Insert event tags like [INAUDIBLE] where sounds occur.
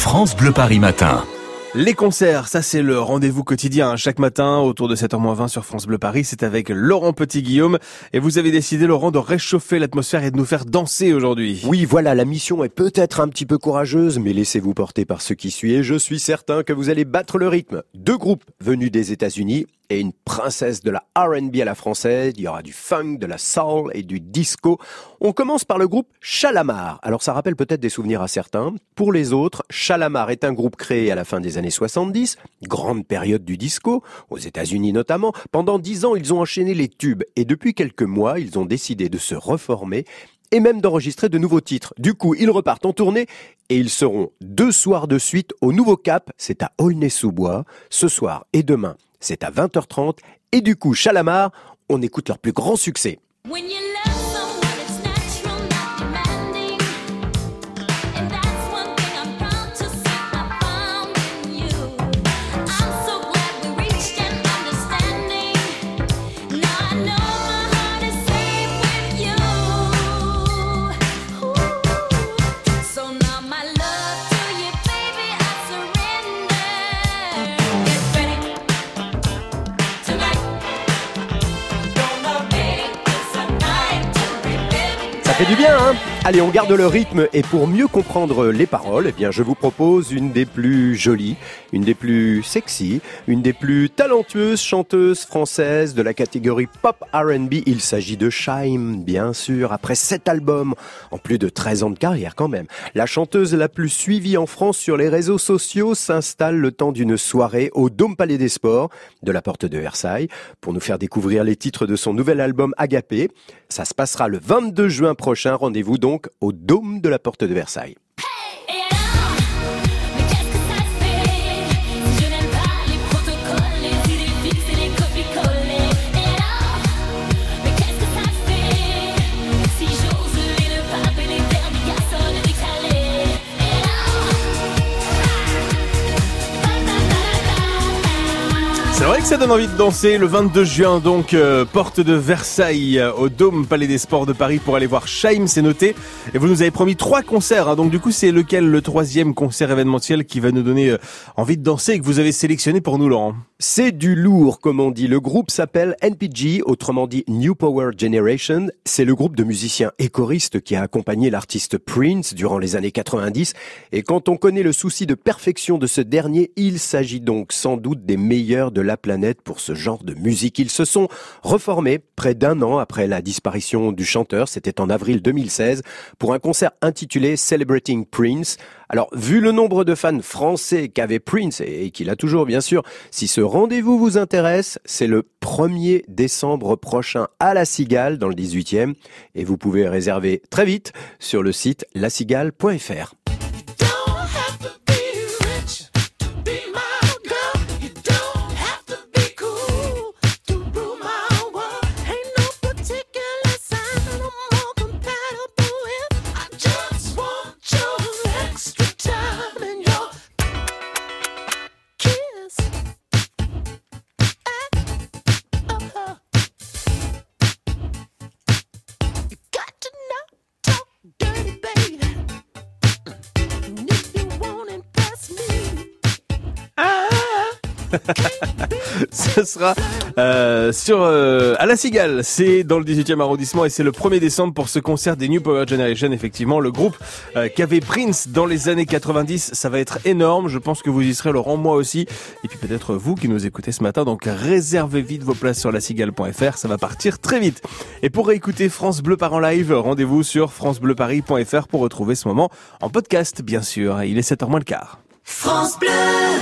France Bleu Paris Matin. Les concerts, ça c'est le rendez-vous quotidien. Chaque matin, autour de 7h20 sur France Bleu Paris, c'est avec Laurent Petit-Guillaume. Et vous avez décidé, Laurent, de réchauffer l'atmosphère et de nous faire danser aujourd'hui. Oui, voilà, la mission est peut-être un petit peu courageuse, mais laissez-vous porter par ce qui suit et je suis certain que vous allez battre le rythme. Deux groupes venus des États-Unis et une princesse de la R&B à la française. Il y aura du funk, de la soul et du disco. On commence par le groupe Chalamar. Alors ça rappelle peut-être des souvenirs à certains. Pour les autres, Chalamar est un groupe créé à la fin des années 70, grande période du disco, aux États-Unis notamment. Pendant dix ans, ils ont enchaîné les tubes et depuis quelques mois, ils ont décidé de se reformer et même d'enregistrer de nouveaux titres. Du coup, ils repartent en tournée et ils seront deux soirs de suite au Nouveau Cap, c'est à Aulnay-sous-Bois, ce soir et demain c'est à 20h30. Et du coup, Chalamar, on écoute leur plus grand succès. Fait du bien, hein Allez, on garde le rythme et pour mieux comprendre les paroles, eh bien, je vous propose une des plus jolies, une des plus sexy, une des plus talentueuses chanteuses françaises de la catégorie pop R&B. Il s'agit de Shaim, bien sûr, après sept albums, en plus de 13 ans de carrière quand même. La chanteuse la plus suivie en France sur les réseaux sociaux s'installe le temps d'une soirée au Dôme Palais des Sports de la Porte de Versailles pour nous faire découvrir les titres de son nouvel album Agapé. Ça se passera le 22 juin prochain. Rendez-vous donc au Dôme de la Porte de Versailles. Que ça donne envie de danser. Le 22 juin, donc euh, porte de Versailles euh, au Dôme Palais des Sports de Paris pour aller voir Shaim, c'est noté. Et vous nous avez promis trois concerts, hein, donc du coup c'est lequel le troisième concert événementiel qui va nous donner euh, envie de danser et que vous avez sélectionné pour nous Laurent? C'est du lourd comme on dit. Le groupe s'appelle NPG, autrement dit New Power Generation. C'est le groupe de musiciens et qui a accompagné l'artiste Prince durant les années 90. Et quand on connaît le souci de perfection de ce dernier, il s'agit donc sans doute des meilleurs de la planète pour ce genre de musique. Ils se sont reformés près d'un an après la disparition du chanteur, c'était en avril 2016, pour un concert intitulé Celebrating Prince. Alors, vu le nombre de fans français qu'avait Prince, et qu'il a toujours bien sûr, si ce rendez-vous vous intéresse, c'est le 1er décembre prochain à La Cigale, dans le 18e, et vous pouvez réserver très vite sur le site lacigale.fr. [LAUGHS] Ce sera euh, sur euh, à la Cigale, c'est dans le 18e arrondissement et c'est le 1er décembre pour ce concert des New Power Generation. Effectivement, le groupe euh, qu'avait Prince dans les années 90, ça va être énorme. Je pense que vous y serez, Laurent, moi aussi, et puis peut-être vous qui nous écoutez ce matin. Donc réservez vite vos places sur la Cigale.fr, ça va partir très vite. Et pour écouter France Bleu par en live, rendez-vous sur francebleuparis.fr pour retrouver ce moment en podcast, bien sûr. Il est 7h moins le quart. France Bleu